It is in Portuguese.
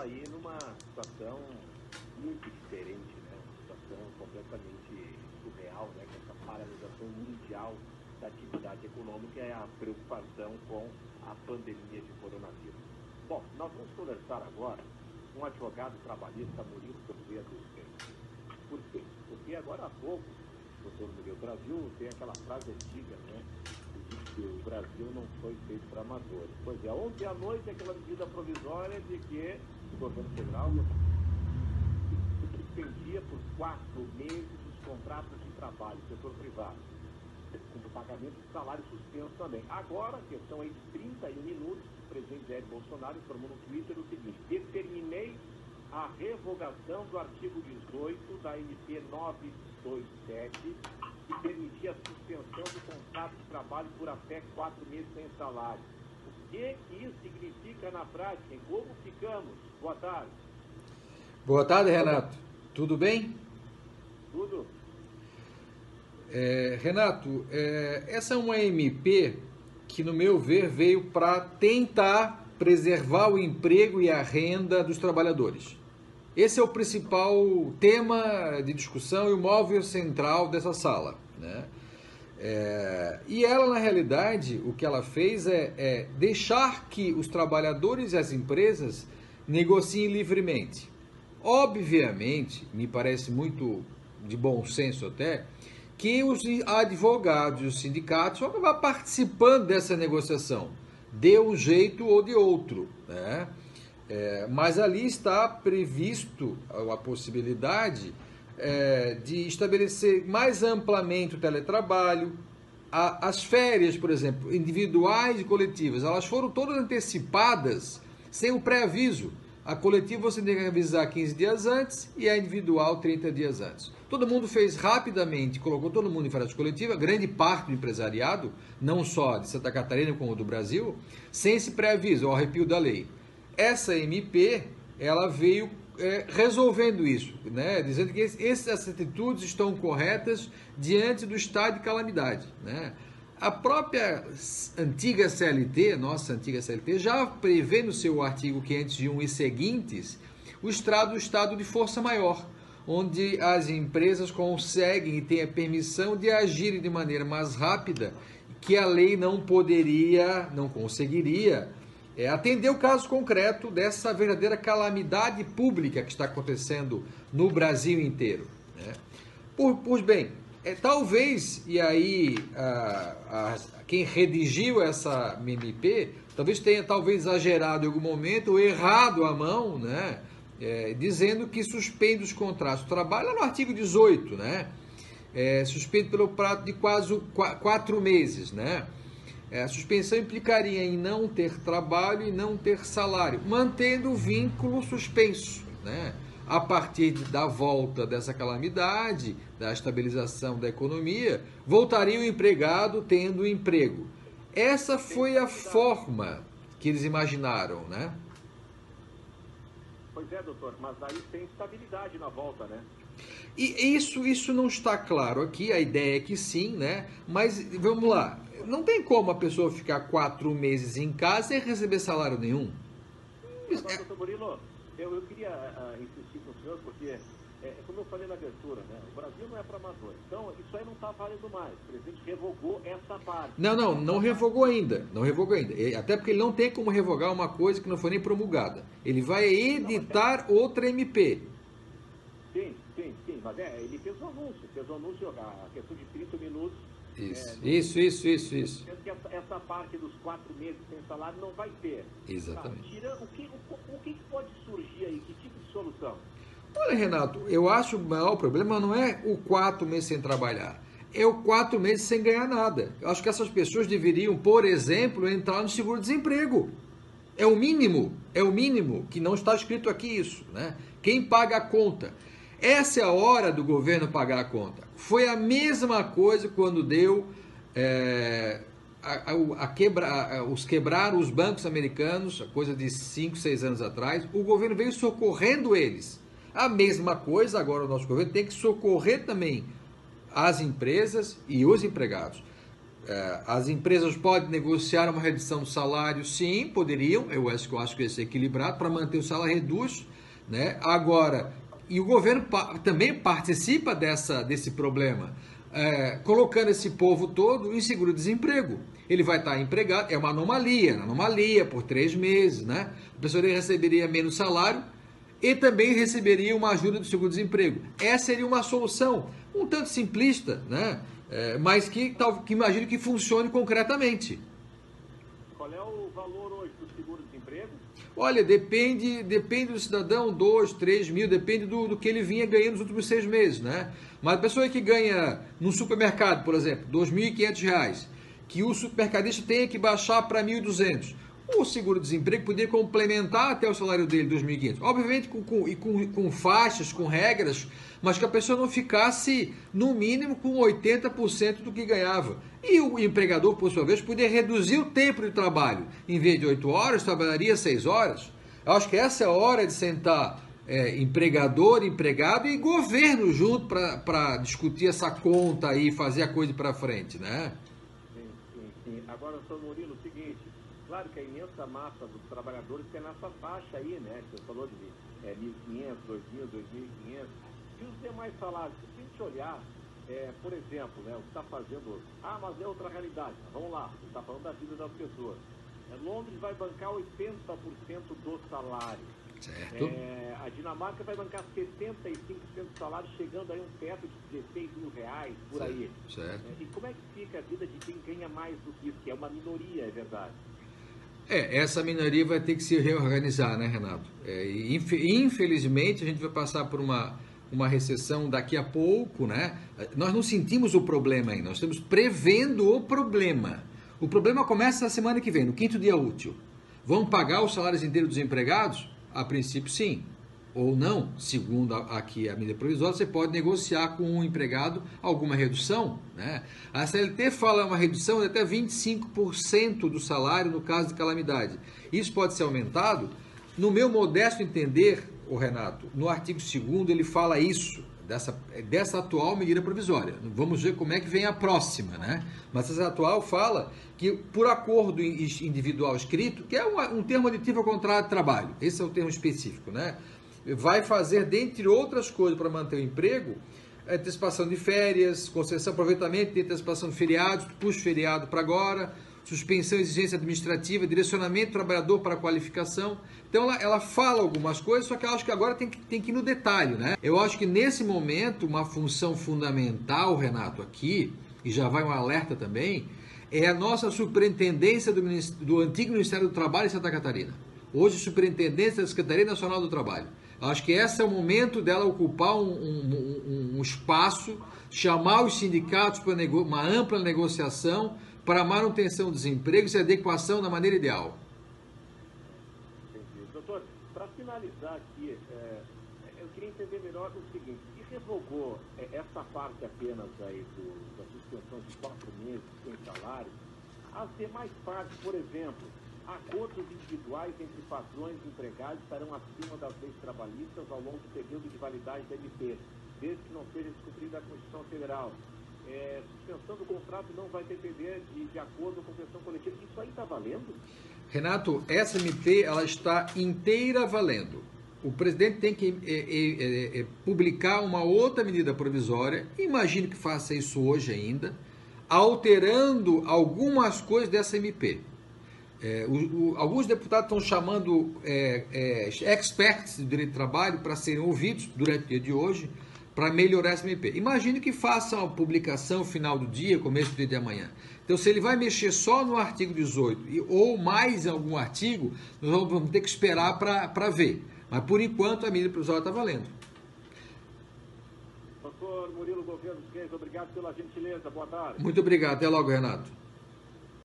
aí numa situação muito diferente, né? Uma situação completamente surreal, né? Com essa paralisação mundial da atividade econômica e a preocupação com a pandemia de coronavírus. Bom, nós vamos conversar agora com o advogado trabalhista Murilo Correia Reis. Por quê? Porque agora há pouco, doutor Murilo Brasil tem aquela frase antiga, né? que o Brasil não foi feito para amadores. Pois é, ontem à noite aquela medida provisória de que o governo federal suspendia por quatro meses os contratos de trabalho do setor privado, com o pagamento de salário suspenso também. Agora, a questão aí de 31 minutos, o presidente Jair Bolsonaro informou no Twitter o seguinte, determinei a revogação do artigo 18 da MP 927 que permitia a suspensão do contrato de trabalho por até quatro meses sem salário. O que isso significa na prática? Em como ficamos? Boa tarde. Boa tarde, Renato. Tudo bem? Tudo. É, Renato, é, essa é uma MP que, no meu ver, veio para tentar preservar o emprego e a renda dos trabalhadores. Esse é o principal tema de discussão e o móvel central dessa sala. Né? É, e ela, na realidade, o que ela fez é, é, deixar que os trabalhadores e as empresas negociem livremente. Obviamente, me parece muito de bom senso até, que os advogados e os sindicatos vão acabar participando dessa negociação, de um jeito ou de outro. Né? É, mas ali está previsto a possibilidade é, de estabelecer mais amplamente o teletrabalho, a, as férias, por exemplo, individuais e coletivas, elas foram todas antecipadas sem o pré-aviso. A coletiva você tem que avisar 15 dias antes e a individual 30 dias antes. Todo mundo fez rapidamente, colocou todo mundo em férias coletiva, grande parte do empresariado, não só de Santa Catarina como do Brasil, sem esse pré-aviso, o arrepio da lei. Essa MP, ela veio é, resolvendo isso, né? dizendo que essas atitudes estão corretas diante do estado de calamidade. Né? A própria antiga CLT, nossa antiga CLT, já prevê no seu artigo 501 e seguintes o estado, o estado de força maior, onde as empresas conseguem e têm a permissão de agirem de maneira mais rápida que a lei não poderia, não conseguiria é, atender o caso concreto dessa verdadeira calamidade pública que está acontecendo no Brasil inteiro. Né? Por, pois bem, é, talvez, e aí a, a, quem redigiu essa MP, talvez tenha talvez exagerado em algum momento, ou errado a mão, né? É, dizendo que suspende os contratos. Trabalha no artigo 18, né? É, suspende pelo prazo de quase quatro meses, né? É, a suspensão implicaria em não ter trabalho e não ter salário, mantendo o vínculo suspenso. Né? A partir da volta dessa calamidade, da estabilização da economia, voltaria o empregado tendo emprego. Essa foi a forma que eles imaginaram, né? Pois é, doutor, mas aí tem estabilidade na volta, né? E isso, isso não está claro aqui, a ideia é que sim, né? Mas vamos lá, não tem como a pessoa ficar quatro meses em casa sem receber salário nenhum. Mas, doutor Murilo, eu, eu queria uh, insistir com o senhor, porque, é, é, como eu falei na abertura, né, o Brasil não é para amador. Então, isso aí não está válido mais. O presidente revogou essa parte. Não, não, não revogou ainda. Não revogou ainda. Até porque ele não tem como revogar uma coisa que não foi nem promulgada. Ele vai editar outra MP. Mas é, ele fez um anúncio. Fez um anúncio, a questão de 30 minutos isso, é, isso, isso, isso, isso. Essa, essa, parte dos quatro meses sem salário não vai ter. Exatamente. Tá, tira, o, que, o, o que pode surgir aí? Que tipo de solução? Olha, Renato, eu acho que o maior problema não é o quatro meses sem trabalhar. É o quatro meses sem ganhar nada. Eu acho que essas pessoas deveriam, por exemplo, entrar no seguro-desemprego. É o mínimo, é o mínimo, que não está escrito aqui isso. Né? Quem paga a conta? Essa é a hora do governo pagar a conta. Foi a mesma coisa quando deu é, a, a, a quebra, os quebraram os bancos americanos, coisa de 5, 6 anos atrás. O governo veio socorrendo eles. A mesma coisa agora o nosso governo tem que socorrer também as empresas e os empregados. É, as empresas podem negociar uma redução do salário? Sim, poderiam. Eu acho que eu acho que ser equilibrado para manter o salário reduz, né? Agora, e o governo também participa dessa, desse problema, é, colocando esse povo todo em seguro-desemprego. Ele vai estar empregado, é uma anomalia, anomalia por três meses, né? A pessoa receberia menos salário e também receberia uma ajuda do seguro-desemprego. Essa seria uma solução um tanto simplista, né? É, mas que, tal, que imagino que funcione concretamente. Qual é o valor hoje do seguro-desemprego? Olha, depende, depende do cidadão, 2, 3 mil, depende do, do que ele vinha ganhando nos últimos seis meses, né? Mas a pessoa que ganha no supermercado, por exemplo, R$ 2.500, que o supermercadista tenha que baixar para 1.200, o seguro-desemprego poderia complementar até o salário dele, 2.500. Obviamente com, com, com, com faixas, com regras, mas que a pessoa não ficasse, no mínimo, com 80% do que ganhava. E o empregador, por sua vez, poderia reduzir o tempo de trabalho. Em vez de 8 horas, trabalharia 6 horas. Eu acho que essa é a hora de sentar é, empregador, empregado e governo junto para discutir essa conta aí, fazer a coisa para frente, né? Agora, Sr. Murilo, o seguinte, claro que a imensa massa dos trabalhadores tem nessa faixa aí, né? Você falou de é, 1.500, 2.000, 2.500 e os demais salários, se a gente olhar, é, por exemplo, né, o que está fazendo. Ah, mas é outra realidade. Vamos lá, está falando da vida das pessoas. Londres vai bancar 80% do salário. Certo. É, a Dinamarca vai bancar 75% do salário, chegando aí um teto de 16 mil reais por certo, aí. Certo. É, e como é que fica a vida de quem ganha mais do que isso, que é uma minoria, é verdade? É, essa minoria vai ter que se reorganizar, né, Renato? É, infelizmente, a gente vai passar por uma uma recessão daqui a pouco, né? Nós não sentimos o problema ainda, nós estamos prevendo o problema. O problema começa na semana que vem, no quinto dia útil. Vão pagar os salários inteiros dos empregados? A princípio, sim. Ou não, segundo aqui a medida provisória, você pode negociar com o um empregado alguma redução. Né? A CLT fala uma redução de até 25% do salário no caso de calamidade. Isso pode ser aumentado. No meu modesto entender, o Renato, no artigo 2 ele fala isso, dessa, dessa atual medida provisória. Vamos ver como é que vem a próxima, né? Mas essa atual fala que, por acordo individual escrito, que é um, um termo aditivo ao contrato de trabalho, esse é o termo específico, né? Vai fazer, dentre outras coisas, para manter o emprego, antecipação de férias, concessão, aproveitamento de antecipação de feriados, puxa feriado para agora, suspensão exigência administrativa, direcionamento do trabalhador para qualificação. Então ela, ela fala algumas coisas, só que eu acho que agora tem que, tem que ir no detalhe, né? Eu acho que nesse momento, uma função fundamental, Renato, aqui, e já vai um alerta também, é a nossa superintendência do, do antigo Ministério do Trabalho em Santa Catarina. Hoje, superintendência da Secretaria Nacional do Trabalho. Acho que esse é o momento dela ocupar um, um, um, um espaço, chamar os sindicatos para uma ampla negociação para manutenção dos empregos e adequação da maneira ideal. Entendi. Doutor, para finalizar aqui, é, eu queria entender melhor o seguinte, se revogou é, essa parte apenas aí do, da suspensão de quatro meses sem salário, as demais partes, por exemplo, acordos individuais entre patrões e empregados estarão acima das leis trabalhistas ao longo do período de validade da MP, desde que não seja descumprida a Constituição Federal é, suspensão do contrato não vai depender de, de acordo com a convenção coletiva. Isso aí está valendo? Renato, essa MP ela está inteira valendo. O presidente tem que é, é, é, é, publicar uma outra medida provisória, imagino que faça isso hoje ainda, alterando algumas coisas dessa MP. É, o, o, alguns deputados estão chamando é, experts do direito do trabalho para serem ouvidos durante o dia de hoje para melhorar essa MP. Imagine que faça a publicação final do dia, começo do dia de amanhã. Então, se ele vai mexer só no artigo 18 ou mais em algum artigo, nós vamos ter que esperar para ver. Mas, por enquanto, a medida provisória está valendo. Doutor Murilo Governo Reis, obrigado pela gentileza. Boa tarde. Muito obrigado. Até logo, Renato.